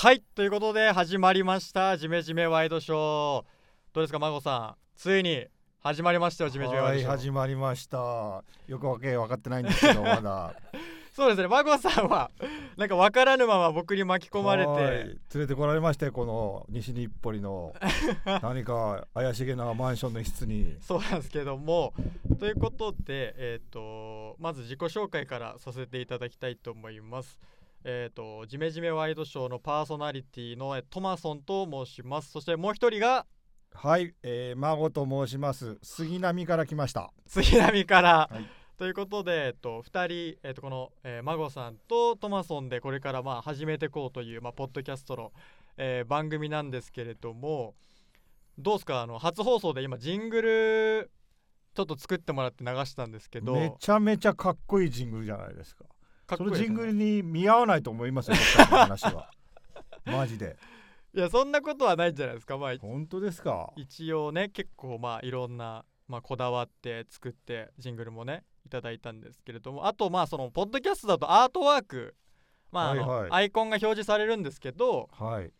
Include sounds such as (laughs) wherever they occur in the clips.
はいということで始まりましたジメジメワイドショー。どうですか孫さん。ついに始まりましたよジメジメワはいイドショー。始まりました。よくわけ分かってないんですけど (laughs) まだ。そうですね孫さんはなんか分からぬまま僕に巻き込まれはいて連れてこられましてこの西日暮里の (laughs) 何か怪しげなマンションの一室に。そうなんですけどもということでえっ、とまず自己紹介からさせていただきたいと思いますえっ、とジメジメワイドショーのパーソナリティのえトマソンと申します。そしてもう一人がはい、えー、孫と申します。杉並から来ました。(laughs) 杉並から、はい。ということで、えっと、2人、えっと、この、えー、孫さんとトマソンでこれからまあ始めていこうという、まあ、ポッドキャストの、えー番組なんですけれどもどうですか？あの初放送で今ジングルちょっと作ってもらって流したんですけど。めちゃめちゃかっこいいジングルじゃないですかそのジングルに見合わないと思いますよ僕の話は。(laughs) マジで。いやそんなことはないんじゃないですか。まあ本当ですか？一応ね結構まあいろんな、まあ、こだわって作ってジングルもねいただいたんですけれども。あとまあそのポッドキャストだとアートワークまあはいはい。アイコンが表示されるんですけど、はい。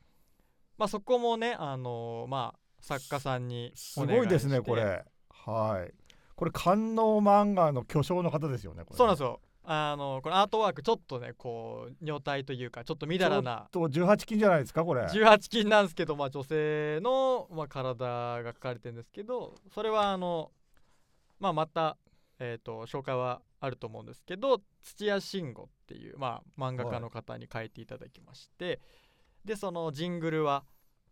まあ、そこもねあのまあ作家さんにすごいですねこれ。はい。これ官能漫画の巨匠の方ですよねこれそうなんですよあのこのアートワークちょっとねこう女体というかちょっとみだらな。と18金じゃないですかこれ。18金なんですけど、まあ、女性の、まあ、体が描かれてるんですけどそれはあの、まあ、また、えー、と紹介はあると思うんですけど土屋慎吾っていう、まあ、漫画家の方に書いていただきまして、でそのジングルは、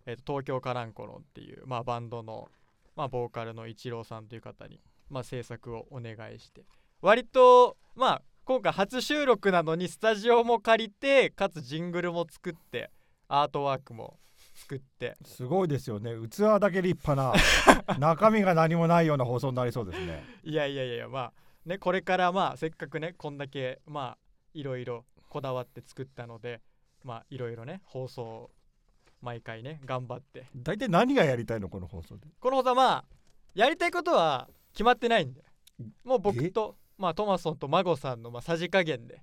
えーと東京カランコロンっていう、まあ、バンドの、まあ、ボーカルのイチローさんという方に、まあ、制作をお願いして割とまあ今回初収録なのにスタジオも借りてかつジングルも作ってアートワークも作って。すごいですよね。器だけ立派な (laughs) 中身が何もないような放送になりそうですね。いやいやいやまあねこれからまあせっかくねこんだけまあいろいろこだわって作ったのでまあいろいろね放送毎回ね頑張って。大体何がやりたいの？この放送で。この放送はまあやりたいことは決まってないんで。もう僕えとまあトマソンと孫さんのまあさじ加減で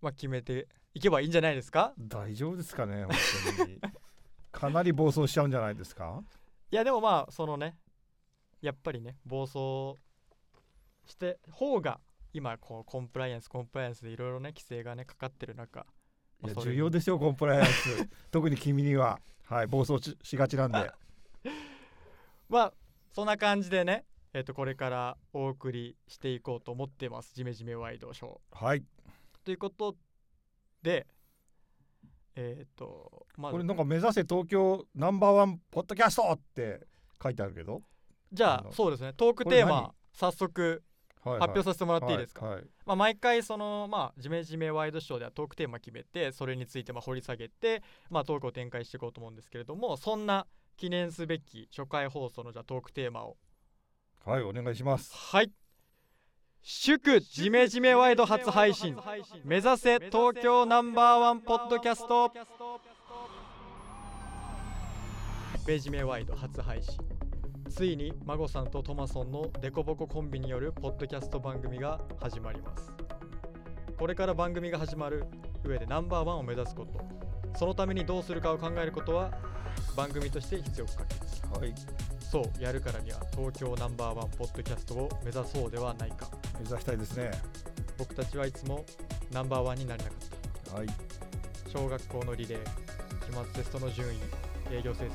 まあ決めていけばいいんじゃないですか？大丈夫ですかね本当に。(laughs) かなり暴走しちゃうんじゃないですか？いやでもまあそのねやっぱりね暴走して方が今こうコンプライアンスコンプライアンスでいろいろね規制がねかかってる中いや重要ですよコンプライアンス。(laughs) 特に君には。はい暴走ししがちなんで。(laughs) まあそんな感じでねえっ、とこれからお送りしていこうと思ってます。ジメジメワイドショー。はい。ということでえっ、とまこれずなんか目指せ東京ナンバーワンポッドキャストって書いてあるけど、じゃあそうですね。トークテーマ早速はい発表させてもらっていいですか、はいはい。まあ、毎回そのまあジメジメワイドショーではトークテーマ決めてそれについてまあ掘り下げてまあトークを展開していこうと思うんですけれどもそんな記念すべき初回放送のじゃあトークテーマをはい、お願いします。はい。祝ジメジメワイド初配信。目指せ東京ナンバーワンポッドキャスト。ジメジメワイド初配信。ついに孫さんとトマソンのデコボココンビによるポッドキャスト番組が始まります。これから番組が始まる。上でナンバーワンを目指すこと。そのためにどうするかを考えることは番組として必要不可欠はいそうやるからには東京ナンバーワンポッドキャストを目指そうではないか。目指したいですね。僕たちはいつもナンバーワンになれなかった。はい。小学校のリレー期末テストの順位営業成績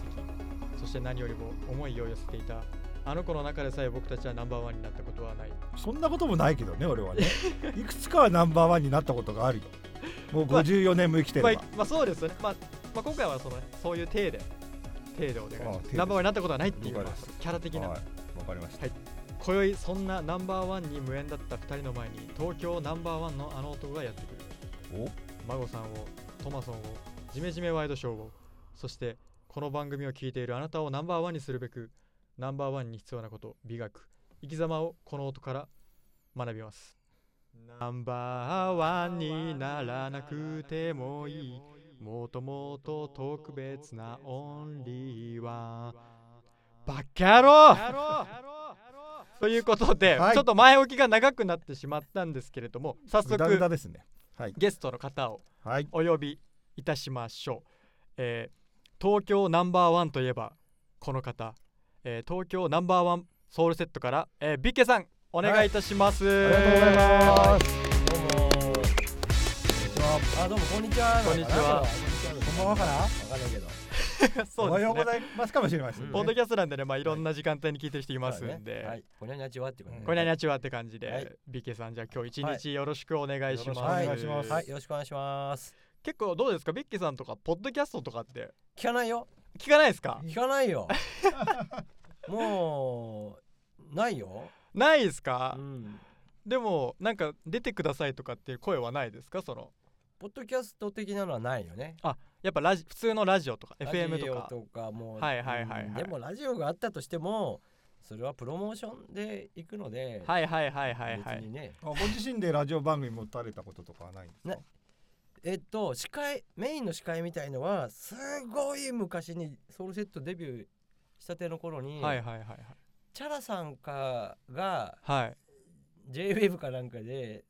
そして何よりも思いを寄せていた。あの子の中でさえ僕たちはナンバーワンになったことはない。そんなこともないけどね俺はね。(laughs) いくつかはナンバーワンになったことがある。よもう54年も生きてれば、まあ、まあそうですよね、まあ、まあ今回はその、ね、そういう体で体でお願いしあます。体でナンバーワンになったことはないっていう。了解ですキャラ的な、はいわかりました、はい。今宵そんなナンバーワンに無縁だった2人の前に東京ナンバーワンのあの男がやってくる。孫さんをトマソンをジメジメワイドショーをそしてこの番組を聞いているあなたをナンバーワンにするべくナンバーワンに必要なこと美学生き様をこの音から学びます。ナンバーワンにならなくてもいいもともと特別なオンリーワンバカ野郎ということで、はい。ちょっと前置きが長くなってしまったんですけれども早速ですね。はい。ゲストの方をはい。お呼びいたしましょう、えー東京ナンバーワンといえばこの方、えー東京ナンバーワンソウルセットから、えービッケさんお願いいたします、ありがとうございますあどうもこんにちは。こんにちは。こんばんはかな。わかんないけど。(laughs) そうですね。おはようございます。かもしれません。ねポッドキャストなんでね、まあ、い。ろんな時間帯に聞いてる人いますんで、はい。こにゃにゃちはって感じこにゃにゃちはって感じで、はい。ビッケさんじゃあ今日一はい。日よろしくお願いします、よろしくお願いします。はい。よろしくお願いします。結構どうですか？ビッケさんとかポッドキャストとかって。聞かないよ。聞かないですか？聞かないよ。(laughs) もうないよ。ないですか？う、ん。でもなんか出てくださいとかっていう声はないですか？そのポッドキャスト的なのはないよね。やっぱラジ普通のラジオとかラ FM ジオとかとか。もうはいはいはいはい。うんでもラジオがあったとしてもそれはプロモーションで行くのではいはいはいはいはい。別にね。あご自身でラジオ番組持たれたこととかはないんですか？なえっと司会メインの司会みたいのはすごい昔にソウルセットデビューしたての頃に、はいはいはいはい。チャラさんかがはい。JWAVE かなんかで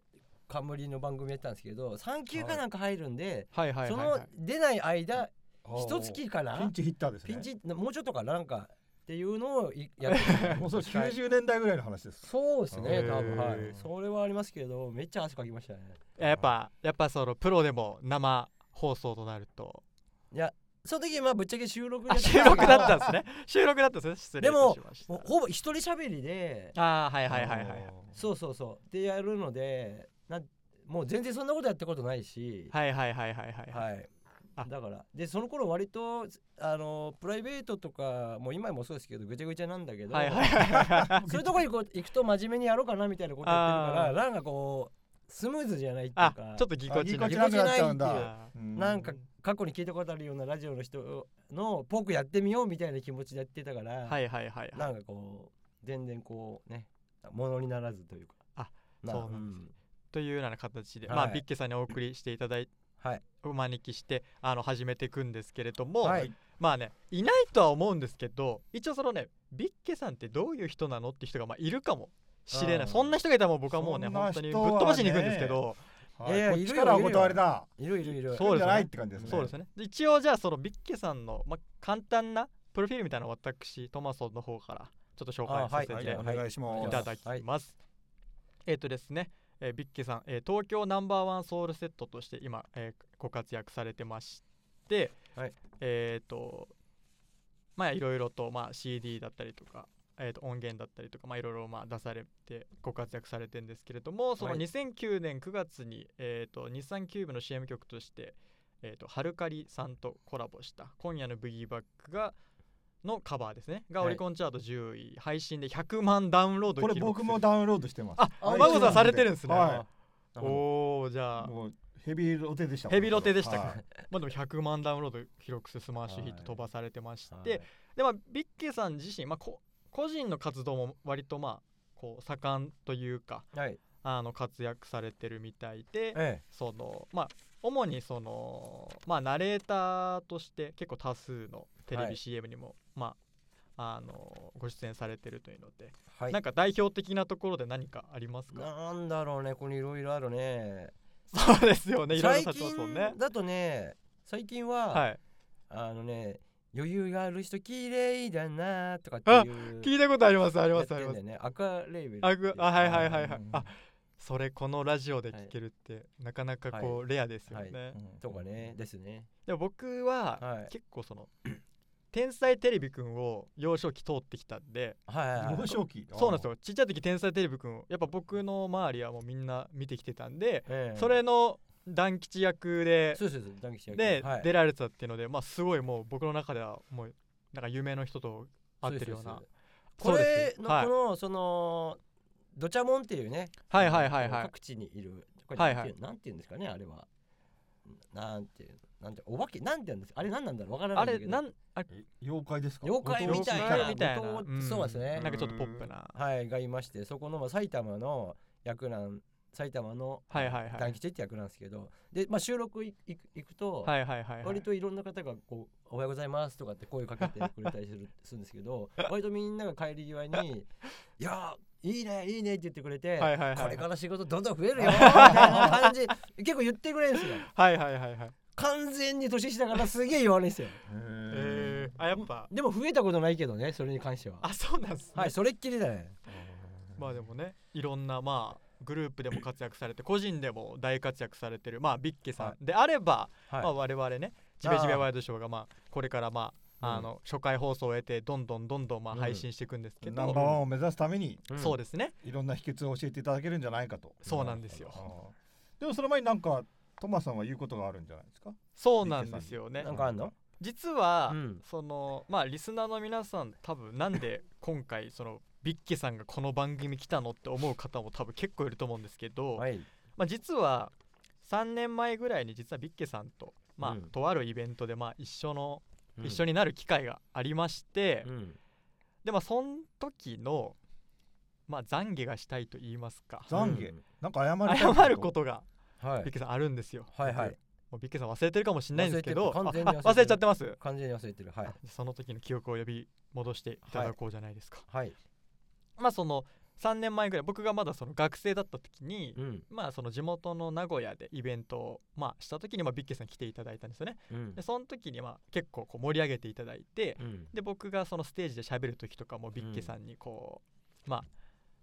冠の番組やったんですけど3級かなんか入るんで、はい。はいその出ない間一月かな？ピンチヒッターですね。ピンチもうちょっとかななんかっていうのをいやってた (laughs) もうそれ90年代ぐらいの話です。そうですね多分はい。それはありますけどめっちゃ汗かきましたね。やっぱやっぱそのプロでも生放送となると。いやその時まあぶっちゃけ収録収録だったんですね。収録だったんですね。失礼いたしました。ほほぼ一人喋りで。ああはいはいはいはいはい。そうそうそう。でやるのでなんもう全然そんなことやったことないし。はいはいはいはいはいはい。はい。あ。だから。でその頃割とあのプライベートとかもう今もそうですけどぐちゃぐちゃなんだけど、はいはいはいはい。そういうところにこう行くと真面目にやろうかなみたいなことやってるかあらなんかこうスムーズじゃないっていうあかちょっとぎこちなあぎこちなくなっちゃうなんか過去に聞いたことあるようなラジオの人のぽくやってみようみたいな気持ちでやってたから、ーはいはいはいはないんかこう全然こうねものにならずというか。あなそうなんんというような形で、はい。まあビッケさんにお送りしていただいはい。お招きしてあの始めていくんですけれども、はい。まあねいないとは思うんですけど一応そのねビッケさんってどういう人なのって人がまあいるかもしれない。そんな人がいたらもう僕はもうね本当にぶっ飛ばしに行くんですけど、はい。いやい。やこっちからお断りだ。いるいるいる。そうですね。じゃないって感じですね。そうですね。で一応じゃあそのビッケさんの、まあ、簡単なプロフィールみたいな私トマソンの方からちょっと紹介させてい。お願いします。いただきます。えっ、とですね、えービッケさん、えー東京ナンバーワンソウルセットとして今、えーご活躍されてまして、はいえっ、とまあいろいろとまあ CD だったりとか。えー、と音源だったりとかまあいろいろまあ出されてご活躍されてるんですけれどもそのはい2009年9月に、えー、と日産キューブの CM 曲として、えー、とハルカリさんとコラボした「今夜のブギーバックが」のカバーですね。がはいオリコンチャート10位、配信で100万ダウンロードこれ僕もダウンロードしてます。ああマゴさんされてるんですね、はおおじゃあ。いもうヘビーロテでした。ヘビロテでしたか。はい。まあでも100万ダウンロード記録するスマッシュヒット飛ばされてまして、はい。でまあビッケさん自身、まあ、こ個人の活動も割とまあこう盛んというかはい。あの活躍されてるみたいでえそのまあ主にそのまあナレーターとして結構多数のテレビはい。CM にも、まああのご出演されてるというので、えはい。なんか代表的なところで何かありますか？なんだろうねこれいろいろあるね。そうですよね。いろいろ最されてますもんね。近だとね最近は、はい。あのね余裕がある人綺麗だなとかってあいう聞いたことありますありやますあります。ね。アクアレーベルあはいはいはいはい。うんあそれこのラジオで聞けるって、なかなかこう、レアですよはい。ね、とかね。ですね。でも僕は、はい。結構その天才テレビくんを幼少期通ってきたんではいはいはい。幼少期？(laughs) そうなんですよ。ちっちゃい時天才テレビくんをやっぱ僕の周りはもうみんな見てきてたんで、ええ。それの団吉役でそうそうそう団吉役。で、はい。出られてたっていうのでまあすごいもう僕の中ではもうなんか夢の人と会ってるような。そうそうこれのこのそのドチャモンっていうねはいはいはいはい。各地にいるこれはいはいなんていうんなんていうんですかねあれは。なんていうのなんてお化けなんて言うんですあれなんなんだろう？わからないあれなんあえ妖怪ですか？妖怪みたいな。妖怪みたいな。うん。そうですね。なんかちょっとポップな。はいがいましてそこのまあ埼玉の役なん埼玉のはいはいはい。団吉って役なんですけど。で、まあ、収録い行く行くと、はいはいはいはい。割といろんな方がこう「おはようございます」とかって声かけてくれたりするするんですけど (laughs) 割とみんなが帰り際に「いやいいねいいね」って言ってくれて、はいはいはい。これから仕事どんどん増えるよ (laughs) みたいな感じ結構言ってくれるんですよ。はいはいはいはい完全に年下からすげえ言われるんですよ。えー、あやっぱ。でも増えたことないけどねそれに関しては。あそうなんすね、はいそれっきりだねまあでもねいろんなまあグループでも活躍されて個人でも大活躍されてるまあビッケさはんであれば、はい。まあ我々ねジベジベワイドショーがまあこれからまあうん。あの初回放送を終えてどんどんどんどんまあうん。配信していくんですけど、ナンバーワンを目指すためにうん。そうですね。いろんな秘訣を教えていただけるんじゃないかと。そうなんですよ。でもその前になんかトマさんは言うことがあるんじゃないですか？そうなんですよね。なんかあんの？実は、うん。そのまあリスナーの皆さん多分なんで今回そのビッケさんがこの番組来たのって思う方も多分結構いると思うんですけど、はい。まあ、実は3年前ぐらいに実はビッケさんと、まあうん。とあるイベントでまあ一緒の、うん。一緒になる機会がありまして、うん。でまあその時のまあ懺悔がしたいと言いますか。懺悔、うん。なんか謝りたい謝ることがはい。ビッケさんあるんですよ。はいはい。もうビッケさん忘れてるかもしれないんですけど。忘れ忘れちゃってます？完全に忘れてる。はい。あその時の記憶を呼び戻していただこうじゃないですか。はい。まあその3年前ぐらい僕がまだその学生だった時に、うん。まあその地元の名古屋でイベントをまあした時にまあビッケさん来ていただいたんですよね。うん。でその時にまあ結構こう盛り上げていただいて、うん。で僕がそのステージで喋る時とかもビッケさんにこう、まあ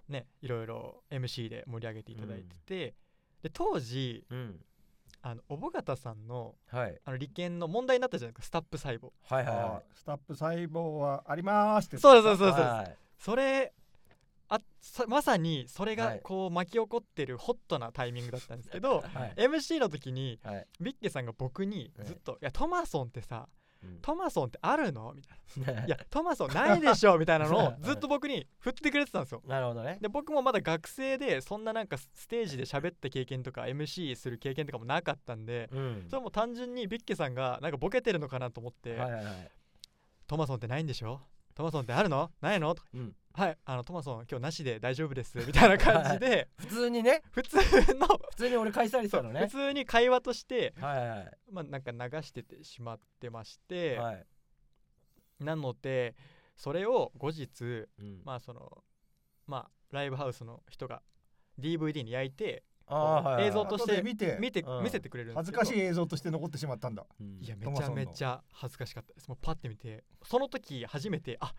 ねいろいろ MC で盛り上げていただいてて、で当時うん。あの小保方さんのはい。あの利権の問題になったじゃないですかスタップ細胞。あはいはい。はースタップ細胞はありますって。そうそういそうそうそう。はい。それあさまさにそれがはい。こう巻き起こってるホットなタイミングだったんですけど、はい。MC の時にはい。ビッケさんが僕にずっと「いやトマソンってさうんトマソンってあるの?」みたいな「(laughs) いやトマソンないでしょ」みたいなのを (laughs) はい。ずっと僕に振ってくれてたんですよ。なるほどね。で僕もまだ学生でそんななんかステージで喋った経験とか MC する経験とかもなかったんでうん。それも単純にビッケさんがなんかボケてるのかなと思ってはいはいはい「トマソンってないんでしょ？トマソンってあるの？ないの?」とか。うんはい、あのトマソン今日なしで大丈夫ですみたいな感じで普通にね。普通の普通に俺返されてたのね。普通に会話としてはいはいまあなんか流しててしまってまして、はい。なのでそれを後日うん。まあそのまあライブハウスの人が DVD に焼いて映像として見て見てうん。見せてくれるんです恥けどずかしい映像として残ってしまったんだ。うん。いやめちゃめちゃ恥ずかしかったです。もうパッて見てその時初めてあ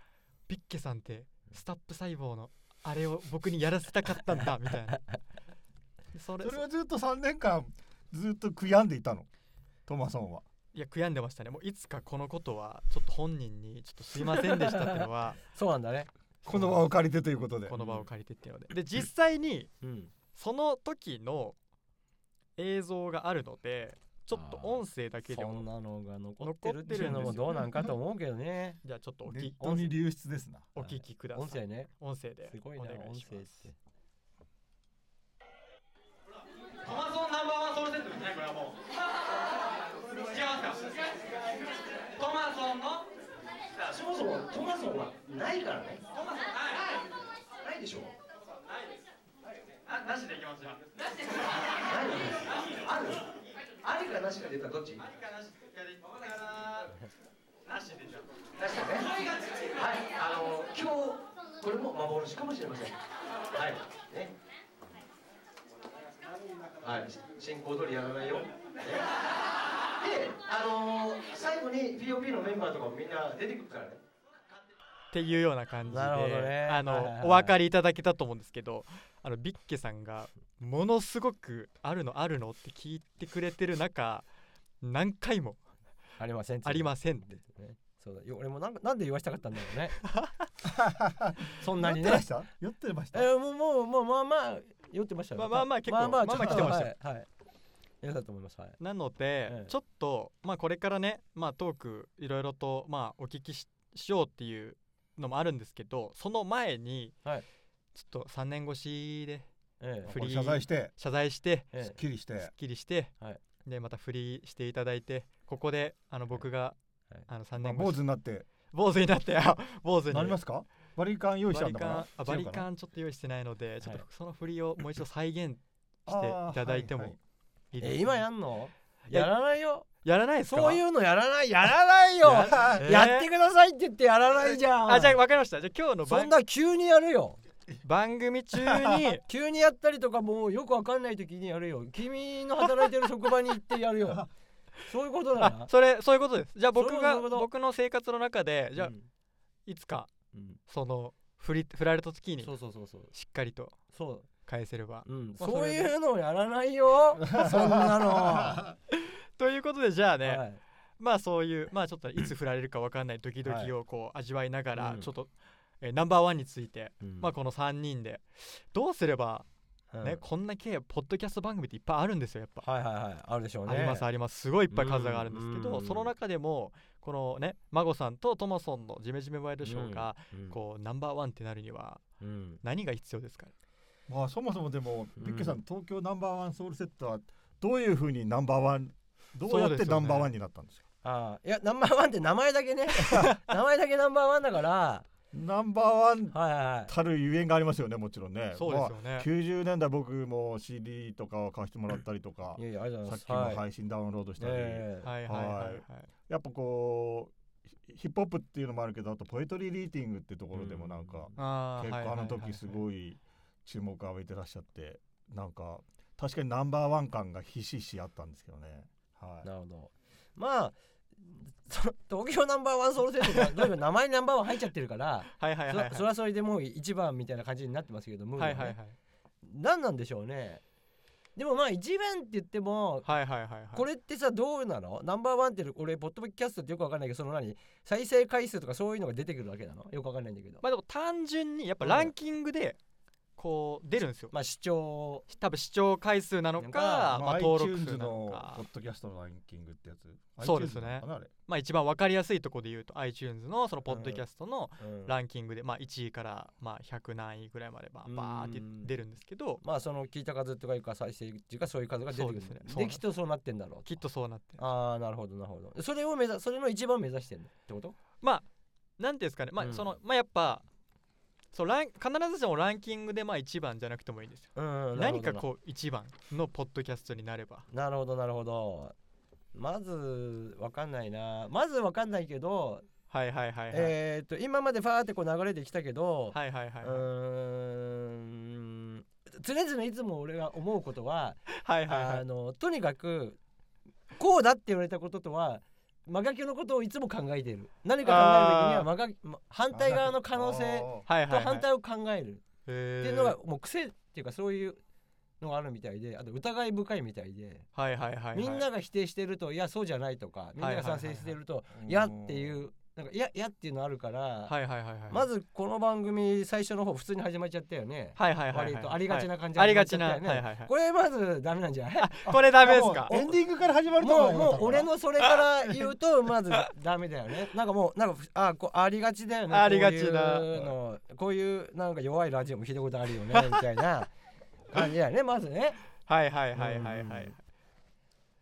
ビッケさんってスタップ細胞のあれを僕にやらせたかったんだみたいな。(laughs) それそれはずっと3年間ずっと悔やんでいたの？トマソンは。いや悔やんでましたね。もういつかこのことはちょっと本人にちょっとすいませんでしたっていうのは。(laughs) そうなんだね。この場を借りてということで。この場を借りてっていうので。で実際にうん。その時の映像があるのでちょっと音声だけでもそんなのが残ってるっていうのもどうなんかと思うけどね。(laughs) じゃあちょっとおきネットに流出ですな。お聞きください。音声ね。音声で。すごいな音声って。トマソンナンバーワンソウルセットですねこれはもう。(laughs) 違いますかトマソンの？そもそもトマソンはないからね。トマソンない。ないでしょ。あなしでいきますよないあ。るありかなしか出たらどっち？ありかなしかで言ったらなしでじゃなしだねはい。あの今日これも幻かもしれません。はい。ね。はい。進行通りやらないよ、ね、であの最後に POP のメンバーとかもみんな出てくるからね。っていうような感じで、なるほどね。あの、はいはいはい。お分かりいただけたと思うんですけどあのビッケさんがものすごく「あるのあるの?」って聞いてくれてる中何回もありません「ありません」ってねそうだ。よ俺もなんかなんで言わしたかったんだろうね。(laughs) そんなにね。酔ってました？酔ってました？えーもうもうもうまあまあ酔ってましたよ。まあまあまあ結構まあまあまあまあ来てましたよ。はいはい。よかったと思いますはい。なので、ええ。ちょっとまあこれからね、まあ、トークいろいろとまあお聞きししようっていうのもあるんですけどその前に、はい。ちょっと3年越しでええフリー。謝罪して謝罪してえすっきりして。すっきりして、はい。でまた振りしていただいてここであの僕が、はい。あの3まあ年後坊主になって。坊主になってあ坊主に。なりますか？バリカン用意したんだから。バリカンあバリカンンちょっと用意してないのでちょっとはいその振りをもう一度再現していただいてもいい。いですか？え今やんの？いややらないよ。やらないですか？そういうのやらないやらないよ。やってくださいって言ってやらないじゃん。あじゃあ分かりました。じゃあ今日のそん番な急にやるよ番組中に (laughs) 急にやったりとかもうよくわかんない時にやるよ。君の働いてる職場に行ってやるよ。(laughs) そういうことだあなそれそういうことです。じゃあ僕が僕の生活の中でじゃあうん。いつかうん。その振り振られた時にそうそうそうそう。しっかりとそう。返せれば。うん、まあそういうのやらないよ。そ (laughs) んなの、はということでじゃあね、い、まあそういうまあちょっといつ振られるかわかんないドキドキをこう味わいながらうん。ちょっと、えーナンバーワンについて、うん。まあこの3人で。どうすればうん。ね、こんな系ポッドキャスト番組っていっぱいあるんですよやっぱ、はいはいはい。あるでしょうね。ありますあります。すごいいっぱい数があるんですけど、うん。その中でもこのね孫さんとトマソンのジメジメワイドショーが、うん。こうナンバーワンってなるにはうん。何が必要ですか？まあそもそもでもうん。ビッケさん東京ナンバーワンソウルセットはどういうふうにナンバーワンどうやってナンバーワンになったんですか？ああいやナンバーワンって名前だけね。(laughs) 名前だけナンバーワンだからナンバーワンたるゆえんがありますよねもちろんね。そうですよね、まあ90年代僕も CD とかを貸してもらったりとかいやいやとさっきも配信ダウンロードしたり、ええはい。はい。はいはいやっぱこうヒヒップホップっていうのもあるけどあとポエトリーリーティングってところでもなんか、あー結構あの時すいごい注目を浴びてらっしゃってなんか確かにナンバーワン感がひしひしあったんですけどね。はい。なるほど。まあそ東京ナンバーワンソウルセットがどういう (laughs) 名前にナンバーワン入っちゃってるからはいはいはいはい。そそれはそれでもう一番みたいな感じになってますけどムードはいねははい。はい何なんでしょうね。でもまあ一番って言ってもはいはいはいはい。これってさどうなの？ナンバーワンって俺ポッドキャストってよくわかんないけどその何？再生回数とかそういうのが出てくるわけなの？よくわかんないんだけど。まあでも単純にやっぱうん。ランキングでこう出るんですよ。まあ視聴。多分視聴回数なのかかまあ登録数なののかポッドキャストのランキングってやつ？そうですね。まあ一番わかりやすいところで言うと iTunes のそのポッドキャストのうん。ランキングでまあ1位からまあ100何位ぐらいまでバーって出るんですけど。まあその聞いた数とかいうか再生っていうかそういう数が出てくるそうですね。できっとそうなってんだろうきっとそうなってるああなるほどなるほど。それを目指それの一番目指してるってこと？まあなんていうんですかね。まうん。あそのまあやっぱそうラン必ずしもランキングでまあ1番じゃなくてもいいんですよ。うん何かこう1番のポッドキャストになれば。うなるほどなるほど。まずわかんないな。まずわかんないけど、はいはいはいはい。えっ、と今までファーってこう流れてきたけど、はいはいはい。うーん常々いつも俺が思うことは、(laughs) はいはいはい。あのとにかくこうだって言われたこととは真逆のことをいつも考えている。何か考える時には反対側の可能性はいと反対を考える。っていうのがもう癖っていうかそういうのがあるみたいであと疑い深いみたいではいはいはいはい。みんなが否定してるといやそうじゃないとかみんなが賛成してるといやっていうなんかいやいやっていうのあるからはいはいはいはい。まずこの番組最初の方普通に始まっちゃったよね。はいはいはいはい。割とありがちな感じはい。ありがちなはいはいはい。これまずダメなんじゃない？(laughs) これダメですか？エンディングから始まるともう思もう俺のそれから言うとまずダメだよね。(laughs) なんかもうなんかあこうありがちだよね。ありがちな。こういうの。こういうなんか弱いラジオも聞いたことあるよね (laughs) みたいな感じだよねまずね。はいはいはいはいはいうん。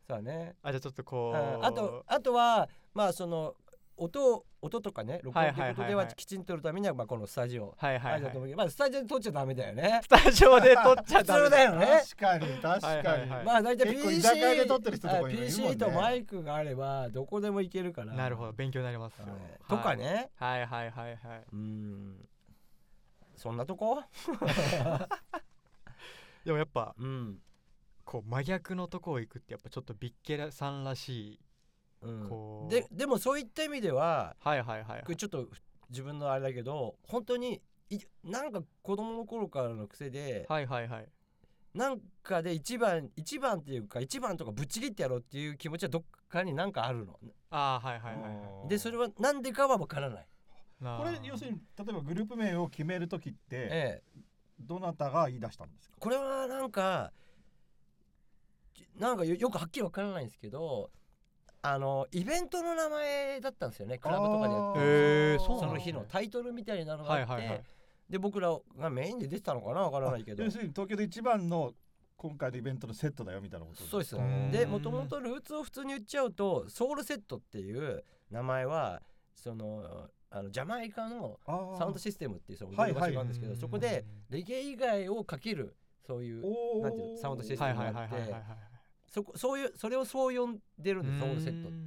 そうだね。あじゃあちょっとこう。ん。うあとあとはまあその音音とかね録音ということではきちんと撮るためにはまあこのスタジオ。はいはいはい。まあスタジオで撮っちゃダメだよね。スタジオで撮っちゃ普ダメ。通だよね。確かに確かに、はいはいはい。まあ大体 PC で撮ってる人とかいるもんねあ PC とマイクがあればどこでも行けるから。なるほど勉強になりますよ。はい。とかね。はいはいはいはい。うん。そんなとこ？でもやっぱうん。こう真逆のとこを行くってやっぱちょっとビッケラさんらしいででもそういった意味でははいはいはいちょっと自分のあれだけど本当にいなんか子供の頃からの癖で、はいはいはい。なんかで一番一番っていうか一番とかぶっちぎってやろうっていう気持ちはどっかになんかあるの？ああはいはいはいはでそれはなんでかは分からない、いなあ。これ要するに例えばグループ名を決める時ってええ、どなたが言い出したんですか？これはなんかなんかよよくはっきり分からないんですけどあのイベントの名前だったんですよね。クラブとかでやってその日のタイトルみたいなのがあって、はいはいはい。で僕らがメインで出てたのかな分からないけど。要するに東京で一番の今回のイベントのセットだよみたいなことそうです。でもともとルーツを普通に言っちゃうとソウルセットっていう名前はそのあのジャマイカのサウンドシステムっていうその場所があるんですけど、はいそこでレゲエ以外をかけるそういうなんていうのサウンドシステはいはいムがあってはいはいはいはいそこそういうそれをそう呼んでるんですソウルセットって。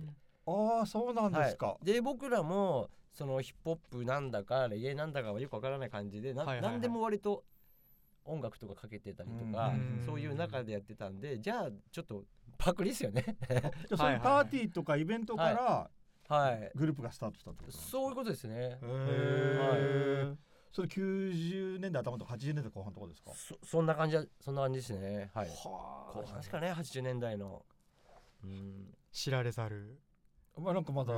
ああそうなんですか、はい、で僕らもそのヒップホップなんだかレゲエなんだかはよくわからない感じでな,、はいはいでも割と音楽とかかけてたりとか、うんそういう中でやってたんでじゃあちょっとパクリっすよね。じゃあそパーティーとかイベントからはい。グループがスタートしたってことなんですか？そういうことですね。へえ、それ90年代頭とか80年代後半とかですか？そそんな感じはそんな感じですね。はい。は後半ですかね。80年代の。うん。知られざるまあなんかまだ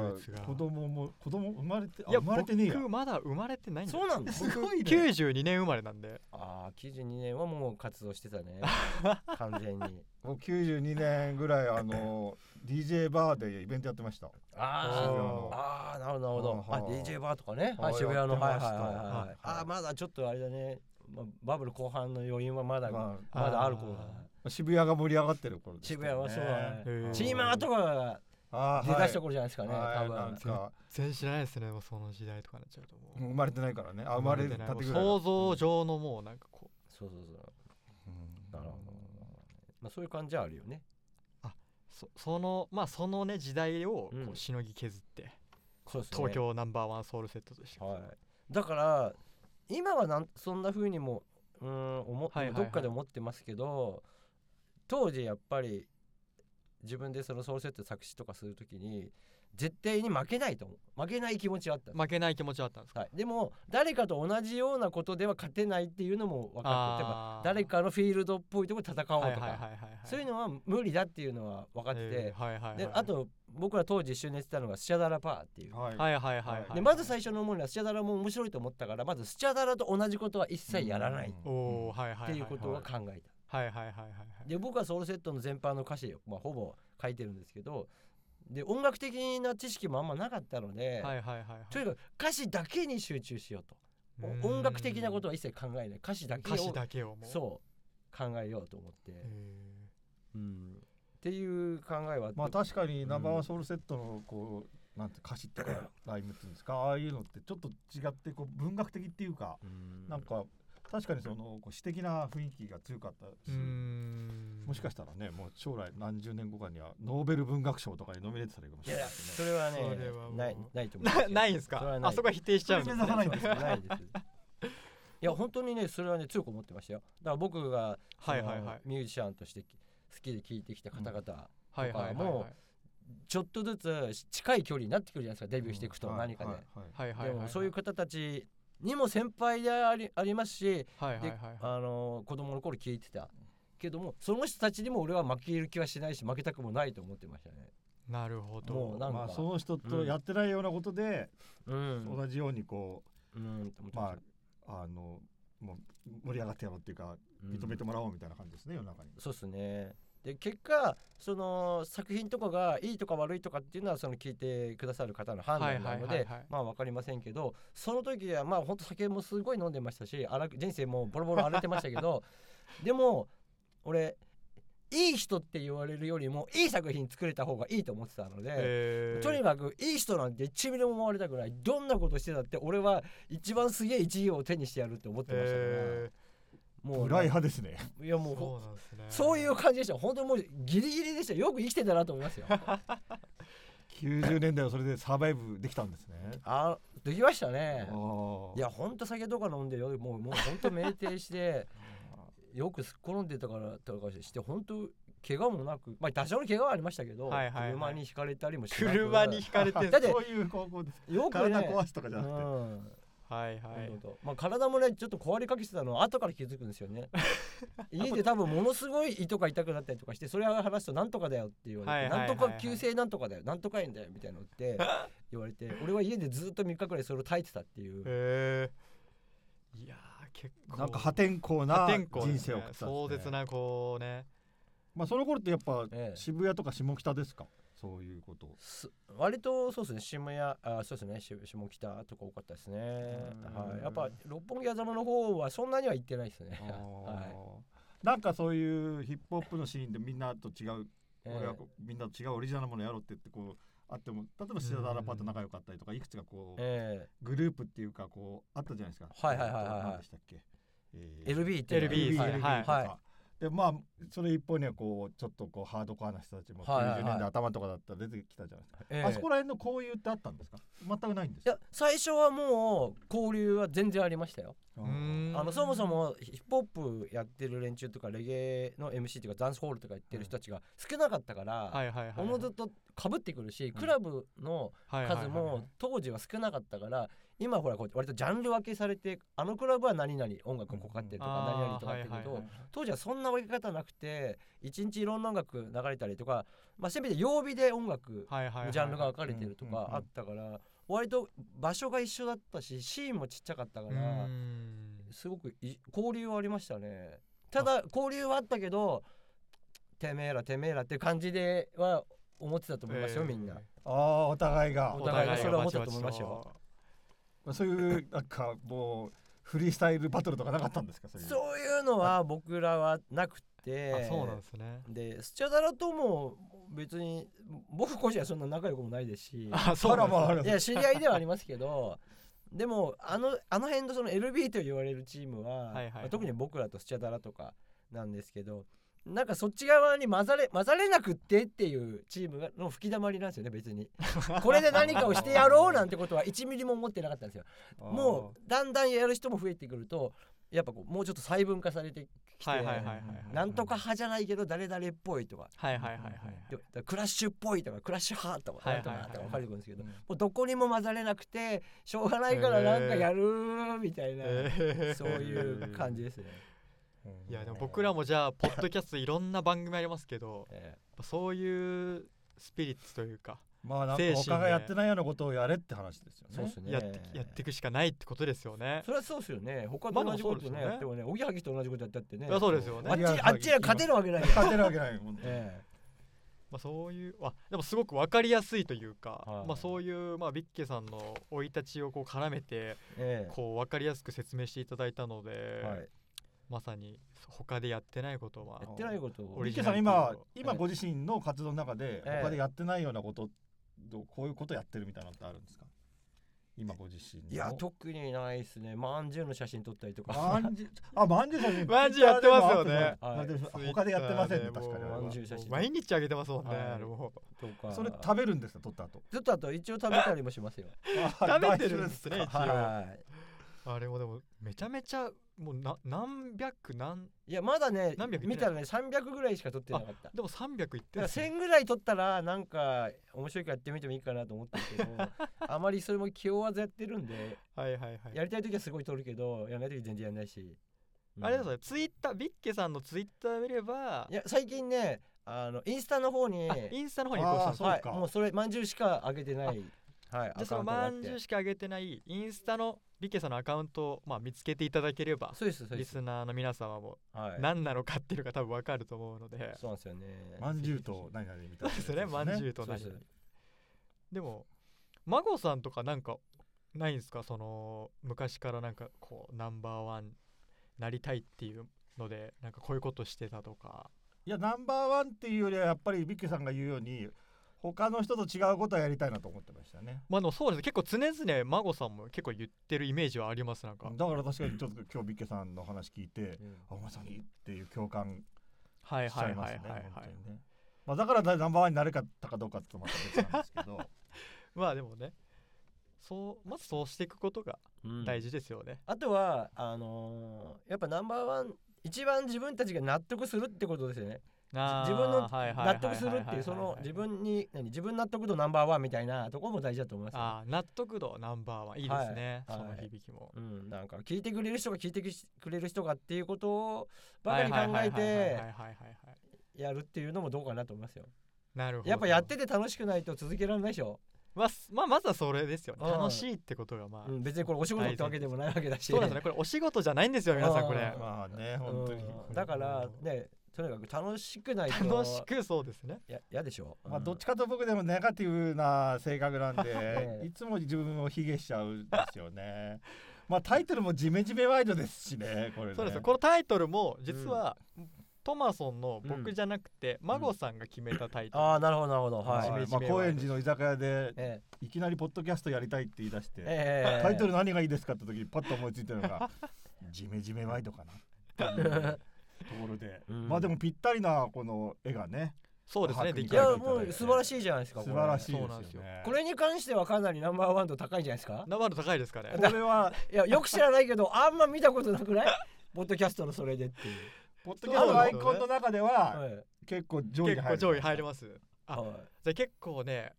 子供も子供生まれてあいや生まれてねえや。僕まだ生まれてないんですそうなんですすごいね92年生まれなんで。ああ92年はもう活動してたね。(laughs) 完全に。僕92年ぐらいあの DJ バーでイベントやってました。あ渋谷の。あなるほど。なるほどはあ DJ バーとかね。ははいい渋谷の。はいはいはいはい。はい。あーまだちょっとあれだね。まあバブル後半の余韻はまだままだある頃だ。あ渋谷が盛り上がってる頃です渋谷はそうだね。チーマーとかがあー出だした頃じゃないですかねはい多分。なんか。全然知らないですねもうその時代とかになっちゃう。ともう生まれてないからね。あ生まれたてぐらいだ想像上のもうなんかこそうそうそう。うん。なるほど。まあそういう感じはあるよね。うそそのまあそのね時代をこうん。うしのぎ削って、そうですね。東京ナンバーワンソウルセットとして、はい。だから今はなんそんな風にもうん思っはいはいはい。どっかで思ってますけど当時やっぱり自分でそのソウルセット作詞とかするときに絶対に負けないと思う。負けない気持ちはあった負けない気持ちはあったんですか、はい、でも誰かと同じようなことでは勝てないっていうのも分かって例えばあー。誰かのフィールドっぽいとこ戦おうとか。はいそういうのは無理だっていうのは分かってて、であと僕ら当時一緒にやってたのがスチャダラパーっていう、はいはいはいはい。はいでまず最初の思いはスチャダラも面白いと思ったからまずスチャダラと同じことは一切やらないっていうことは考えた、はいはいはいはいはい。で僕はソウルセットの全般の歌詞を、まあ、ほぼ書いてるんですけどで音楽的な知識もあんまなかったので、はいはいはいはい。とにかく歌詞だけに集中しようと。音楽的なことは一切考えない。歌詞だけを歌詞だけをもう。そう考えようと思って、へうん、っていう考えはまあ確かにナンバーワンソウルセットのこうなんて歌詞っていうかライムっていうんですかああいうのってちょっと違ってこう文学的っていうかうん。なんか確かにそのこう詩的な雰囲気が強かったしもしかしたらねもう将来何十年後かにはノーベル文学賞とかにノミネートされるかもしれない。ですねそれはねないないと思うな (laughs) ないんですか？あそこは否定しちゃうんですね。ないんですないです。いや本当にねそれはね強く思ってましたよ。だから僕がはいはいはい。ミュージシャンとして好きで聴いてきた方々、はいはいはいはい。もちょっとずつ近い距離になってくるじゃないですか。デビューしていくと何かで、はいはいはいはいはい。でもそういう方たちにも先輩でありありますし、ではいはいはいはい。あの子供の頃聞いてた。けどもその人たちにも俺は負ける気はしないし負けたくもないと思ってましたね。なるほど。もうなんかまあその人とやってないようなことでうん、同じようにこううままああのもう盛り上がってやろうっていうかうん。認めてもらおうみたいな感じですね世の中に。そうですねで結果その作品とかがいいとか悪いとかっていうのはその聞いてくださる方の判断なのでまあ分かりませんけどその時はまあ本当酒もすごい飲んでましたし人生もボロボロ荒れてましたけど (laughs) でも俺いい人って言われるよりもいい作品作れた方がいいと思ってたので。えー。とにかくいい人なんて1ミリも思われたくないどんなことしてたって俺は一番すげえ一行を手にしてやるって思ってましたから、えもう暗い派ですね。いやもうほそうなんですね。そういう感じでした本当にもうギリギリでしたよ。く生きてたなと思いますよ。(laughs) 90年代はそれでサバイブできたんですね。あできましたね。いやほんと酒とか飲んでよ。もうもうほんと酩酊して (laughs) よくすっ転んでたからとかして本当怪我もなくまあ多少の怪我はありましたけど、はいはいはい。車にひかれたりもしなく。車に引かれて (laughs) だってそういう方向です。よくね体壊すとかじゃなくて。うんはいはい。まあ、体もねちょっと壊れかけてたのは後から気づくんですよね。(laughs) 家で多分ものすごい糸が痛くなったりとかしてそれを話すとなんとかだよって言われて、はいはいはいはい。なんとか急性なんとかだよなんとか炎だよみたいなのって (laughs) 言われて俺は家でずっと3日くらいそれを耐えてたっていう、へえいやー結構。なんか破天荒な人生を送ったんですね。壮絶なこうね。まあその頃ってやっぱええ。渋谷とか下北ですか？そういうこと。割とそうですね渋谷あそうですねし下北とか多かったですね。うん。はい。やっぱ六本木狭間の方はそんなには行ってないですね。(laughs) はなんかそういうヒップホップのシーンでみんなと違う、えはこうみんなと違うオリジナルなものやろうって言ってこうあっても例えばシダダラパーと仲良かったりとかいくつかこうえグループっていうかこうあったじゃないですか。はいはいはいはいはい。何でしたっけ、ええ LB ってはい。はい。はいでまあそれ一方にはこうちょっとこうハードコアな人たちもはいはいはい。90年代頭とかだったら出てきたじゃないですか、ええ。あそこら辺の交友ってあったんですか？全くないんですいや最初はもう交流は全然ありましたよ。あのそもそもヒップホップやってる連中とかレゲエの MC とかダンスホールとか行ってる人たちが少なかったから、はいはいはいおのずとかぶってくるし、クラブの数も当時は少なかったから今ほらこう割とジャンル分けされてあのクラブは何々音楽がかかってるとか何々とかっていうけど当時はそんな分け方なくて一日いろんな音楽流れたりとかまあせめて曜日で音楽はいはいはいジャンルが分かれてるとかあったから割と場所が一緒だったしシーンもちっちゃかったからん。すごくい交流はありましたね。ただ交流はあったけどてめえらてめえらっていう感じでは思ってたと思いますよ、えー。みんな。ああお互いが。お互いがそれは思ったと思いますよそういうなんかもうフリースタイルバトルとかなかったんですか？そういう。そういうのは僕らはなくて。あそうなんですね。でスチャダラとも別に僕個人はそんな仲良くもないですし。あそうなんいや知り合いではありますけどでもあのあの辺のその LB と言われるチームは、はいはいまあ特に僕らとスチャダラとかなんですけどなんかそっち側に混ざれ混ざれなくってっていうチームがの吹き溜まりなんですよね別に。(laughs) これで何かをしてやろうなんてことは1ミリも思ってなかったんですよ。もうだんだんやる人も増えてくるとやっぱこうもうちょっと細分化されてきて、なんとか派じゃないけど誰々っぽいとか。クラッシュっぽいとかクラッシュ派とかなんとかとか分かるんですけど、うんもうどこにも混ざれなくてしょうがないからなんかやるみたいな、えー (laughs) そういう感じですね。いやでも僕らもじゃあポッドキャストいろんな番組ありますけどえそういうスピリッツというかまあなんか精神で。他がやってないようなことをやれって話ですよね。えそうですね。やってやっていくしかないってことですよね。それはそうですよね。他と同じことね、まあやってもね、おぎやはぎと同じことやったってね。そうですよね。あっちあっちら勝てるわけない。よ。勝てるわけないよ本当にえ。まあ、そういうあでもすごく分かりやすいというか、はい。まあ、そういう、まあ、ビッケさんの生い立ちをこう絡めてええ。こう分かりやすく説明していただいたので、えはい。まさに他でやってないことはやってないこと。を。オリさん今今ご自身の活動の中でええ。他でやってないようなことどうこういうことやってるみたいなのってあるんですか？今ご自身の。いや特にないですね。まんじゅうの写真撮ったりとか。まんじゅう (laughs) あまんじゅう写真。まんじゅうやってますよね。あでも。他でやってませんね確かにまんじゅう写真。毎日あげてますもんね、はい。とか。それ食べるんですか撮った後。(laughs) ずっとあと一応食べたりもしますよ。(laughs) 食べてるんですね一応。はい。あれもでもめちゃめちゃもうな何百何いやまだね何百見たらね300ぐらいしか撮ってなかった。でも300いってるね1000ぐらい撮ったらなんか面白いからやってみてもいいかなと思ってるけど (laughs) あまりそれも気負わずやってるんではいはいはい。やりたい時はすごい撮るけどやらない時全然やらないし、うん。あれですよねツイッタービッケさんのツイッター見ればいや最近ねあのインスタの方にあインスタの方に更新してあーそうかはい、もうそれまんじゅうしか上げてないはいじゃあそのまんじゅうしか上げてないインスタのビッケさんのアカウントを、まあ、見つけていただければそうですそうです。リスナーの皆様もはい。何なのかっていうのが多分わかると思うので。そうなんですよね。まんじゅうと何々みたいなやつそうですね。(laughs) まんじゅうと何そうです。でも孫さんとかなんかないんですか？その昔からなんかこうナンバーワンなりたいっていうのでなんかこういうことしてたとか。いやナンバーワンっていうよりはやっぱりビッケさんが言うように他の人と違うことはやりたいなと思ってましたね。まあでもそうですね。結構常々孫さんも結構言ってるイメージはありますなんか。だから確かにちょっと今日ビッケさんの話聞いてうん。あまさにっていう共感はいしちゃはいいますねはいはいはい本当にね。まあだからナンバーワンになれかったかどうかってまた別なんですけど。(laughs) まあでもね。そうまずそうしていくことがうん大事ですよね、あとはあのーやっぱナンバーワン一番自分たちが納得するってことですよね自分の納得するっていうその自分に何自分納得度ナンバーワンみたいなところも大事だと思いますよあー納得度ナンバーワンいいですね、はいその響きも、うん、なんか聞いてくれる人が聞いてくれる人がっていうことをばかり考えてやるっていうのもどうかなと思いますよ。なるほどやっぱやってて楽しくないと続けられないでしょ。まあ、すまあまずはそれですよねうん楽しいってことがまあ、うん、別にこれお仕事ってわけでもないわけだし。そうですねこれお仕事じゃないんですよ皆さんこれうんまあね本当にうんだからね、とにかく楽しくないと楽しくそうですね。や嫌でしょ。まあうん。どっちかと僕でもネガティブな性格なんで (laughs) ええ。いつも自分を卑下しちゃうんですよね。まあタイトルもジメジメワイドですしねこれね。そうですよ。このタイトルも実は、トマソンの僕じゃなくて、ん。孫さんが決めたタイトル、ああなるほどなるほど。はい。はいまあ高円寺の居酒屋でえいきなりポッドキャストやりたいって言い出して、ええ。えタイトル何がいいですかって時にパッと思いついたのがジメジメワイドかな (laughs) ところで、うん。まあでもぴったりなこの絵がね。そうですね。出来上もう素晴らしいじゃないですかこれ素晴らしいですよそうなんですよ。ねこれに関してはかなりナンバーワン度高いんじゃないですか。生度高いですかね。(laughs) これはいやよく知らないけどあんま見たことなくない？ポッドキャストのそれでっていう。ポッドキャストのアイコンの中でははい。結構上位に入る結構上位入ります。あはじゃあ結構ね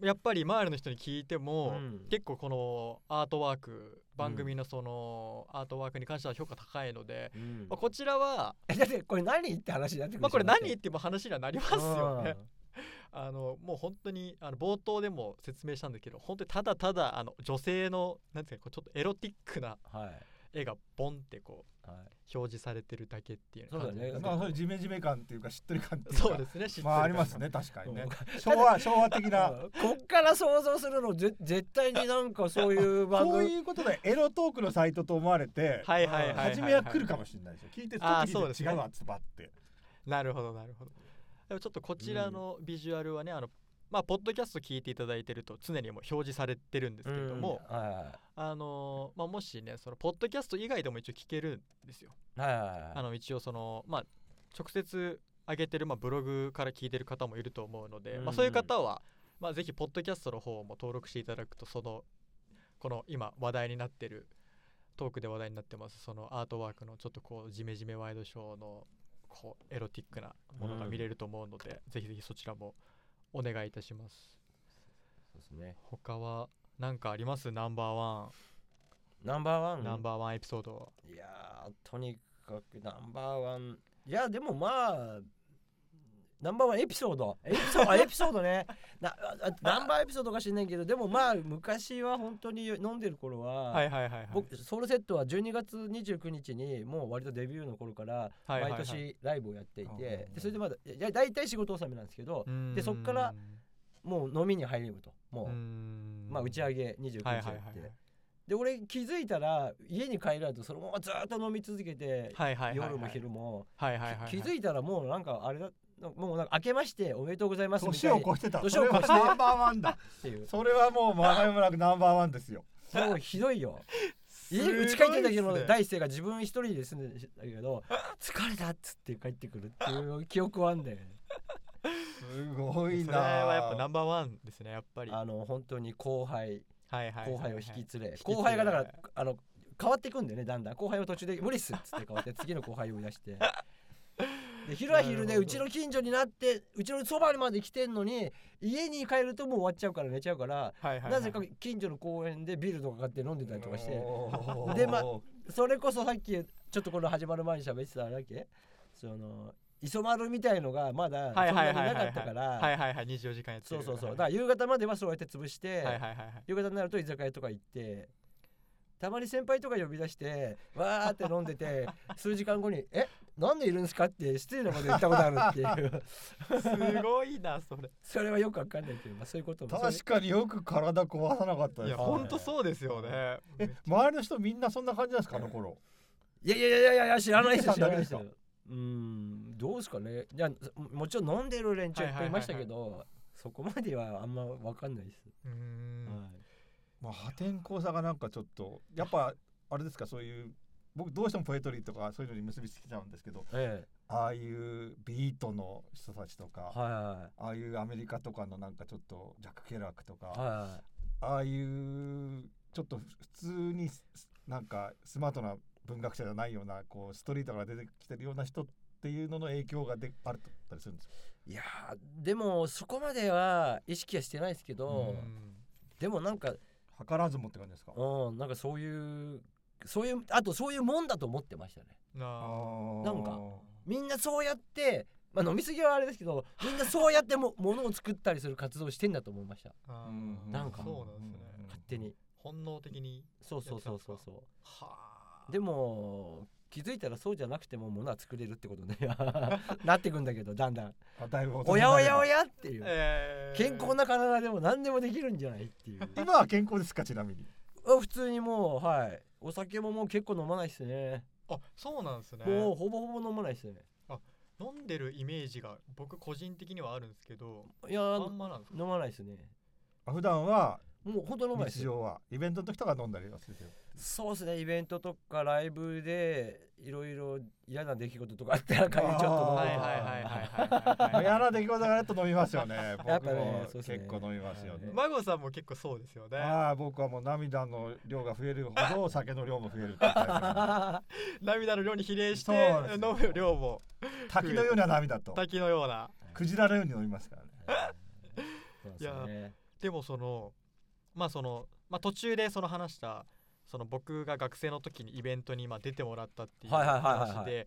やっぱり周りの人に聞いても、うん。結構このアートワーク番組のそのアートワークに関しては評価高いので、いうん。まあ、こちらは、えだってこれ何って話になってくるまあ、これ何言っっても話にはなりますよね。(laughs) あのもう本当にあの冒頭でも説明したんだけど本当にただただあの女性のなんていうかちょっとエロティックなはい。絵がボンってこうはい表示されてるだけっていうそうだね。感じですまあそういうジメジメ感っていうかしっとり感っていうかそうですね知っまあありますね確かにね。う。ん昭和昭和的な。(laughs) うんこっから想像するのぜ絶対になんかそういう番そう組いうことでエロトークのサイトと思われてはいはいはい初めは来るかもしれないですよ。聞いてちょっあーとそうですね。聞いて違うわっつばって。なるほどなるほど。でもちょっとこちらのビジュアルはね、あのまあポッドキャスト聞いていただいてると常にもう表示されてるんですけれども、うんはあのーまあもしねそのポッドキャスト以外でも一応聞けるんですよ。いはいはいはい。あの一応そのまあ直接上げてるまあブログから聞いてる方もいると思うので、うんうんまあそういう方はまあぜひポッドキャストの方も登録していただくとそのこの今話題になってるトークで話題になってますそのアートワークのちょっとこうジメジメワイドショーのこうエロティックなものが見れると思うので、ぜひぜひそちらもお願いいたします。そうですね。他は何かあります？ナンバーワナンバーワン、ン？ナンバーワンエピソード。いやーとにかくナンバーワン。いやでもまあナンバーワンエピソード。エピソードあエピソードね。な (laughs) ナンバーエピソードか知んないけどでもまあ昔は本当に飲んでる頃は、はいはいはいはい。僕ソウルセットは12月29日にもう割とデビューの頃からはいはいはい。毎年ライブをやっていて、うん。でそれでまだいや大体仕事納めなんですけどでそっからもう飲みに入ると。もう、まあ打ち上げ29日やって、はいはいはいはい。で俺気づいたら家に帰らずそのままずっと飲み続けて、はいはいはいはい。夜も昼も、はいはいはいはい。気づいたらもうなんかあれだもうなんか明けましておめでとうございますみた年を越してた。年を越して。それはナンバーワンだ。っていう。それはもうまがいもなくナンバーワンですよ。もうひどいよ。家 (laughs) すごいっすね。家帰ってた時の第一声が自分一人で住んでたけど疲れたっつって帰ってくるっていう記憶はあんだよね。すごいそなれはやっぱナンバーワンですねやっぱり。あの本当に後輩。はいはいはいはい。後輩を引き連れき連れ。後輩がだからあの変わっていくんだよねだんだん。後輩を途中で無理っすっつって変わって次の後輩を出してで昼は昼でなるほど。うちの近所になってうちのそばまで来てんのに家に帰るともう終わっちゃうから寝ちゃうからはいはいはい。なぜか近所の公園でビールとか買って飲んでたりとかして。でまそれこそさっきちょっとこの始まる前に喋ってたあれだっけ？その磯丸みたいのがまだそんないになはいはい。かったから。はいはいはい。24時間やってるそうそうそう。だはから夕方まではそうやって潰して、いはいはいはい。夕方になると居酒屋とか行ってたまに先輩とか呼び出してわーって飲んでて (laughs) 数時間後に「え？なんでいるんですか?」って失礼なこと言ったことあるっていう。すごいなそれ。それはよくわかんないけど、まあ、そういうことも確かによく体壊さなかったですいやほんとそうですよね。え周りの人みんなそんな感じなんですかあの頃？いやいやいやいやいや知らないですよ知らないですよ。うーんどうですかね。いやもちろん飲んでる連中いっぱいいましたけど、そこまではあんまわかんないです、うーん。はい。まあ破天荒さがなんかちょっとやっぱあれですかそういう僕どうしてもポエトリーとかそういうのに結びつけちゃうんですけどえああいうビートの人たちとか、えはああいうアメリカとかのなんかちょっとジャック・ケラークとか、いはああいうちょっと普通にすなんかスマートな文学者じゃないようなこうストリートから出てきてるような人っていうのの影響がであるったりするんですよ。いいやーでもそこまでは意識はしてないですけど、うんでもなんか図らずもって感じですか？うんなんかそういうそういうあとそういうもんだと思ってましたね。なんかみんなそうやってまあ飲みすぎはあれですけど (laughs) みんなそうやってもものを作ったりする活動をしてんだと思いました。なんかそうなんですね。うん勝手に。本能的にそうそうそうそう。そうはあ。でも気づいたらそうじゃなくても物は作れるってことね (laughs) なってくんだけどだんだん。おやおやおやっていう。えー。健康な体でも何でもできるんじゃないっていう。(laughs) 今は健康ですかちなみに？あ普通にもうはいお酒ももう結構飲まないっすね。あそうなんですね。もうほぼほぼ飲まないっすね。飲んでるイメージが僕個人的にはあるんですけどいやあーんまなんですか？飲まないっすね。あ普段はもうほんと飲まない日常は。イベントの時とか飲んだりはするけど。そうですねイベントとかライブでいろいろ嫌な出来事とかあったら帰りちょっとはいはいはいはいはいはい嫌な出来事があると飲みますよね。(laughs) やっぱね僕もそうっすね。結構飲みますよね。はいマゴさんも結構そうですよね。ああ僕はもう涙の量が増えるほど酒の量も増える涙の量に比例して飲む量も。滝のような涙と。滝のような。クジラのように飲みますからね。(laughs) そうなんですよねでもそのまあその、まあ、途中でその話したその僕が学生の時にイベントにまあ出てもらったっていう話で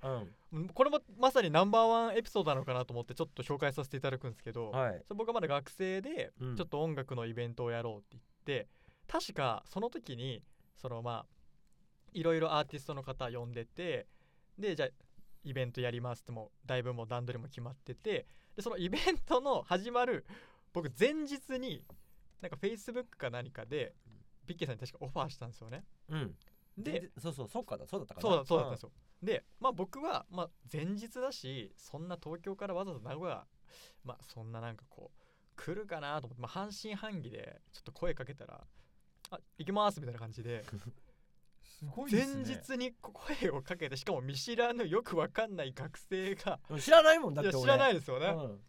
これもまさにナンバーワンエピソードなのかなと思ってちょっと紹介させていただくんですけど、うんはい僕はまだ学生でうん。ちょっと音楽のイベントをやろうって言って、確かその時にそのまあいろいろアーティストの方呼んでてでじゃあイベントやりますってもうだいぶもう段取りも決まっててでそのイベントの始まる僕前日になんか Facebook か何かでビッケーさんに確かオファーしたんですよね。うん。ででそうそうそうかだそうだったかな。そうだそうだったんですよ、でまあ僕はまあ前日だしそんな東京からわざわざ名古屋まあそんななんかこう来るかなと思って、まあ、半信半疑でちょっと声かけたら「あ行きます」みたいな感じで (laughs) すごいで前すね。日に声をかけてしかも見知らぬよくわかんない学生がうん知らないもんだって知らないですよね、うん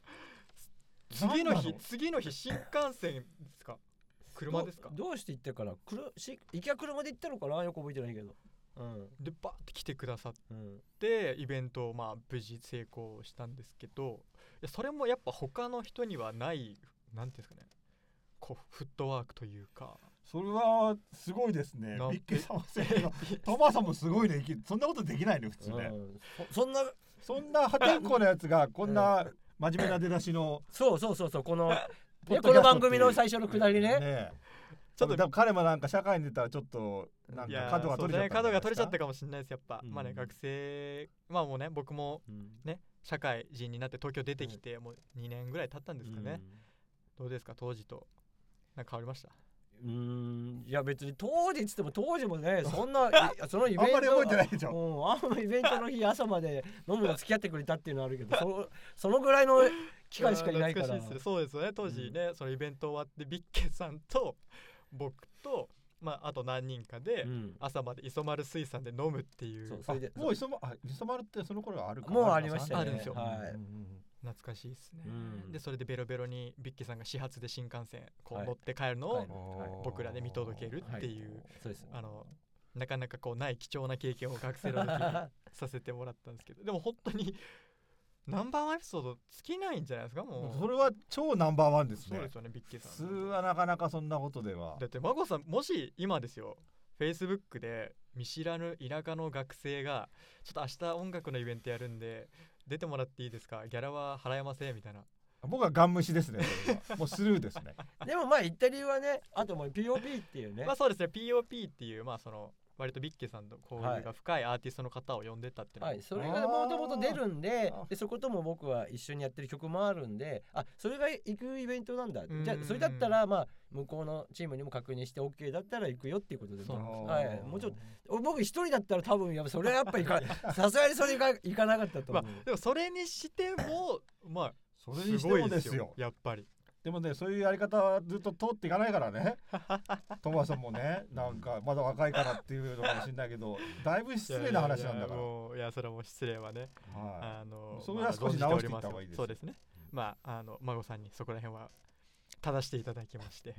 次の日次の日新幹線ですか？車ですか？どどうして行ってるかなくるし行きは車で行ったのかな？よく覚えてないけど。うん。でバーって来てくださっうん。でイベントをまあ無事成功したんですけどいやそれもやっぱ他の人にはないなんていうんですかね。こうフットワークというか。それはすごいですね。ビッケさんはせーの。(laughs) トマさんもすごいねそんなことできないね普通ね。うん。そそんなそんな破天荒なやつがこんな真面目な出だしの。そうそうそうそうこの (laughs) この番組の最初のくだりね。ねちょっと多分彼もなんか社会に出たらちょっとなんいやか角が取れちゃった角が取れちゃったかもしれないですやっぱ、うん。まあね学生まあもうね僕もうん。ね社会人になって東京出てきてもう2年ぐらい経ったんですかね、どうですか当時と。なんか変わりました？うんうんいや別に当時っつっても当時もね (laughs) そんないそのイベントあんまり覚えてないでしょ。うん、あのイベントの日朝まで飲むの付き合ってくれたっていうのはあるけど (laughs) そそのぐらいの期間しかいないから。そうですよね。当時ね、そのイベント終わってビッケさんと僕とまああと何人かで、うん。朝まで磯丸水産で飲むっていう。そうそれであもう磯丸ってその頃はあるか。もうありましたよね。あるんですよ。はい。うんうん懐かしいですね、うん。でそれでベロベロにビッケさんが始発で新幹線こうはい乗って帰るのを僕らで見届けるっていう、そうですあのなかなかこうない貴重な経験を学生の時にさせてもらったんですけどでも本当にナンバーワンエピソード尽きないんじゃないですか？もう。それは超ナンバーワンですね。そうですよねビッケさ普ん通はなかなかそんなことでは。だって孫さんもし今ですよ Facebook で見知らぬ田舎の学生がちょっと明日音楽のイベントやるんで出てもらっていいですか？ギャラは払えませんみたいな。僕はガン無視ですねそれは。もうスルーですね。でもまあ言った理由はねあともう POP っていうね。まあそうですね POP っていうまあその割とビッケさんと交はい。流が深いアーティストの方を呼んでったっていうのもはい、それがもともと出るんででそことも僕は一緒にやってる曲もあるんであそれが行くイベントなんだ。うん。じゃあそれだったらまあ向こうのチームにも確認して OK だったら行くよっていうことではい、もうちょっと僕一人だったら多分やっぱそれはやっぱ行か (laughs) さすがにそれが行かなかったとま思う、あでもそれにしてもまあそれにしてすごいでもですよやっぱりでもねそういうやり方はずっと通っていかないからね。(laughs) トマさんもねなんかまだ若いからっていうのかもしれないけどだいぶ失礼な話なんだから。いやそれはもう失礼はね。はあのそれは少し直していった方がいいですそうですね。まああの孫さんにそこら辺は正していただきまして、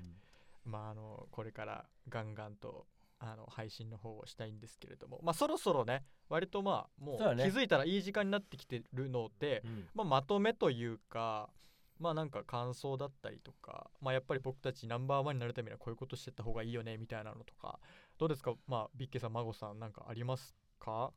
まああのこれからガンガンとあの配信の方をしたいんですけれども。まあそろそろね割とまあもう気づいたらいい時間になってきてるので、うん。まあ、まとめというかまあなんか感想だったりとか、まあ、やっぱり僕たちナンバーワンになるためにはこういうことしてった方がいいよねみたいなのとかどうですか？まあビッケさん孫さんなんかありますか？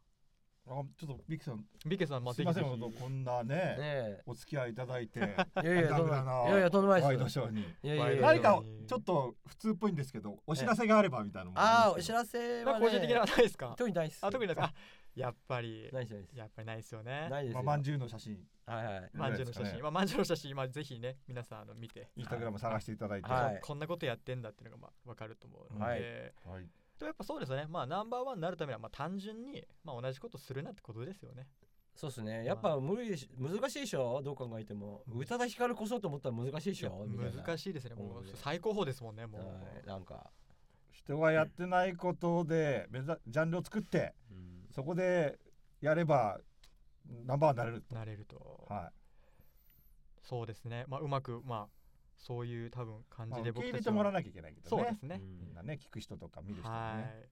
あちょっとビッキさん。ビッケさんまあすいませんこんなねねお付き合いいただいてえいやいやとんでもないやいやとんでもないワイですドショーに。いやいやいや何かちょっと普通っぽいんですけどお知らせがあればみたいなああお知らせは、なんかね、個人的にはないですか？特にないっす。あ特にないですか？あやっぱりないですないです。やっぱりないですよね。ないですよ。まあまんじゅうの写真。はいはい。まんじゅうの写真、まあまんじゅうの写真今ぜひね皆さんあの見てインスタグラム探していただいて。はい。こんなことやってんだっていうのがまあわかると思うので、はい。はい。でもやっぱそうですよね。まあナンバーワンになるためにはまあ単純にまあ同じことするなってことですよね。そうっすね。やっぱ無理でし難しいでしょ？どう考えても。宇多田ヒカルこそと思ったら難しいでしょ？みたいな。難しいですね。もううん最高峰ですもんねもう、はい。なんか、人がやってないことでジャンルを作って。うんそこでやればナンバーワンになれるなれると、はそうですね。まあうまくまあそういう多分感い、まあ、じで受け入僕たちは。れてもらわなきゃいけないけどね。そうですね、みん。なね聞く人とか見る人もはね。い。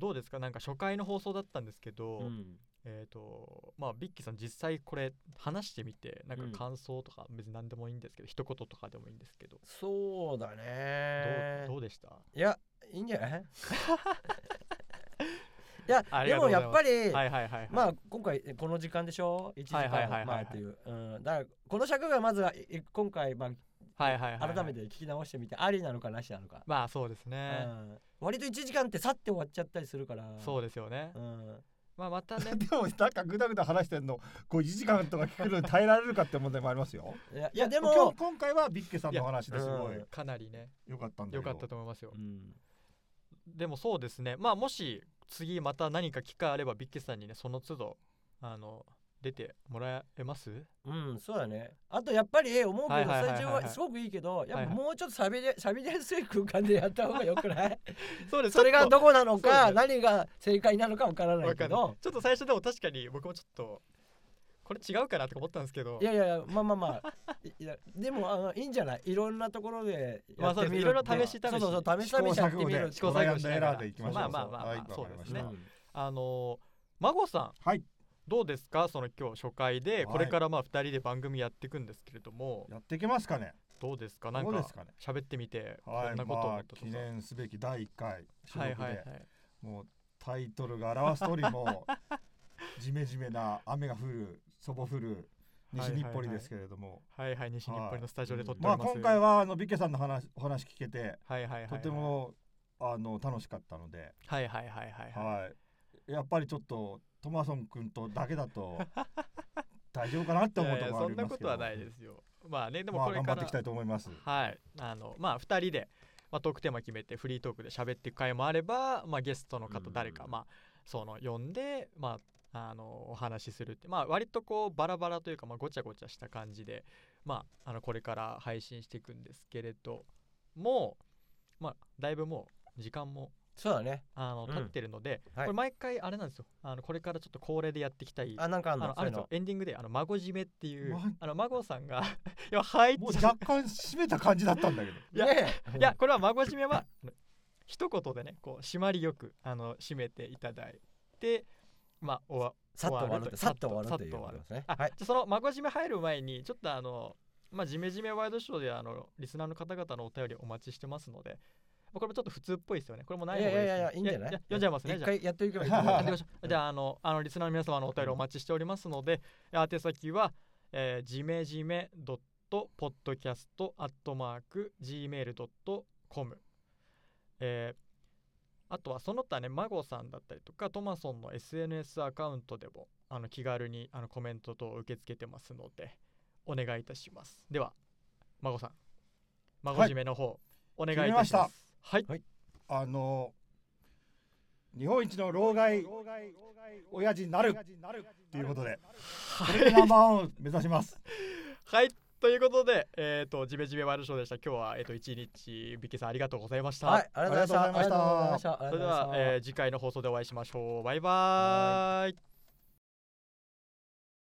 どうですか？なんか初回の放送だったんですけど、うん。えっ、とまあビッキーさん実際これ話してみてなんか感想とか別に何でもいいんですけど、一言とかでもいいんですけど、そうだねどうどうでした？いやいいんじゃない？(laughs) いやでもやっぱり、はいはいはいはい。まあ今回この時間でしょ？1時間はいはいはいはいはい前ってい。う、うん、だからこの尺がまずは今回、まあ、はいはいはいはい。改めて聞き直してみてありなのかなしなのか、まあそうですね、うん、割と1時間ってさって終わっちゃったりするから。そうですよね、うん、まあまたね。(laughs) でもなんかぐだぐだ話してんのこう1時間とか聞くのに耐えられるかって問題もありますよ。いやいやで今も日、今回はビッケさんの話ですごい。いやかなりね。良かったんだけど。良かったと思いますよ。うん、でもそうですね。まあもし次また何か機会あればビッキーさんにねその都度あの出てもらえます？うん、そうだね。あとやっぱり思うけどスタジオはすごくいいけどやっぱもうちょっとしりしゃべりやすい空間でやった方がよくない？(laughs) そうです。それがどこなのか、何が正解なのかわからないけど。ちょっと最初でも確かに僕もちょっとこれ違うかなとか思ったんですけど。いやいやいやまあまあまあ。いやでもあのいいんじゃない？いろんなところでまあそみるいろいろ試し試し。そうそうそう試し試しやってみる試行錯誤しながらエラーでいきまあまあまあまあ。はいそうですね。わかりましあのー孫さん。はい。どうですか？その今日初回ではい。これからまあ2人で番組やっていくんですけれども。たやっていけますかね？どうですか？なんかどうですか？ね喋ってみてこはいんなこと思まあったとか。記念すべき第1回収録ではいはいはい。もうタイトルが表す通りもジメジメな雨が降るそぼ降る西日暮里ですけれども、はいはい西日暮里のスタジオで撮っておまあります今回はあのビッケさんの話お話聞けてはいはいはいはい。とてもあの楽しかったので、はいはいはいはいはい。はい、やっぱりちょっとトマソン君とだけだと (laughs) 大丈夫かなって思うところありますけど。なことはないですよ。まあねでもまあこれから頑張っていきたいと思います。はい。あのまあ2人で、まあ、トークテーマ決めてフリートークで喋っていく回もあれば、まあ、ゲストの方誰か、うん。まあその呼んでまああのお話しするって。まあ割とこうバラバラというか、まあ、ごちゃごちゃした感じでまああのこれから配信していくんですけれどもまあだいぶもう時間もそうだね。あのうん。経ってるので、はい。これ毎回あれなんですよ。あのこれからちょっと恒例でやっていきたい。あなんかあのあるのそういうの。エンディングであの孫締めっていう、まあの孫さんが (laughs) いやはいもう若干締めた感じだったんだけど。(laughs) いやねいやこれは孫締めは一言でねこう締まりよくあの締めていただいてまあおわさっと終わるさっと終わるっていうことですね。あ、はい。じゃあその孫締め入る前にちょっとあのまあジメジメワイドショーであのリスナーの方々のお便りお待ちしてますのでまあこれもちょっと普通っぽいですよね。これもないい方がいいです、ね、やいやいやいいんじゃない？や読んじゃいますね。じゃあ。一回やっていけばいいと思うやってみましょう。じゃああのあのリスナーの皆様のお便りお待ちしておりますので、宛先は、えー、じめじめ .podcast.gmail.com えーあとはその他ね、孫さんだったりとか、トマソンの SNS アカウントでもあの気軽にあのコメント等を受け付けてますので、お願いいたします。では、孫さん、孫締めの方、お願いいたします。はい、あの日本一の老害親父になるということでこれでナンバーワンを目指します。はい、ということで、えっ、と、ジメジメワイルドショーでした。今日は、えっ、と、一日、ビッキーさんありがとうございました。はいありがとうございましたそれでは、えー次回の放送でお会いしましょう。バイバーイ。